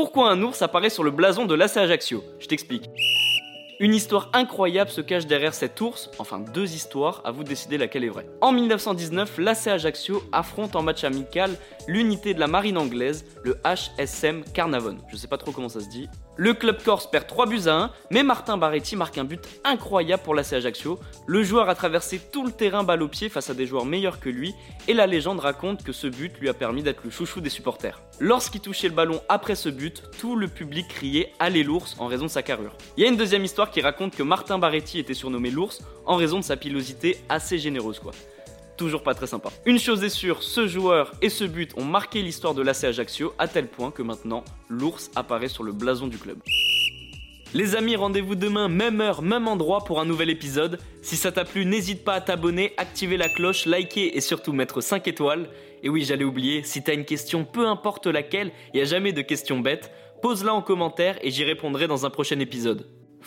Pourquoi un ours apparaît sur le blason de l'AC Ajaccio? Je t'explique. Une histoire incroyable se cache derrière cet ours, enfin deux histoires, à vous de décider laquelle est vraie. En 1919, l'AC Ajaccio affronte en match amical l'unité de la marine anglaise, le HSM Carnavon. Je sais pas trop comment ça se dit. Le club corse perd 3 buts à 1, mais Martin Barretti marque un but incroyable pour l'AC Ajaccio. Le joueur a traversé tout le terrain balle au pied face à des joueurs meilleurs que lui, et la légende raconte que ce but lui a permis d'être le chouchou des supporters. Lorsqu'il touchait le ballon après ce but, tout le public criait Allez l'ours en raison de sa carrure. Il y a une deuxième histoire qui raconte que Martin Barretti était surnommé l'ours en raison de sa pilosité assez généreuse quoi. Toujours pas très sympa. Une chose est sûre, ce joueur et ce but ont marqué l'histoire de l'AC Ajaccio à tel point que maintenant l'ours apparaît sur le blason du club. Les amis, rendez-vous demain, même heure, même endroit pour un nouvel épisode. Si ça t'a plu, n'hésite pas à t'abonner, activer la cloche, liker et surtout mettre 5 étoiles. Et oui, j'allais oublier, si t'as une question, peu importe laquelle, il a jamais de questions bêtes, pose-la en commentaire et j'y répondrai dans un prochain épisode.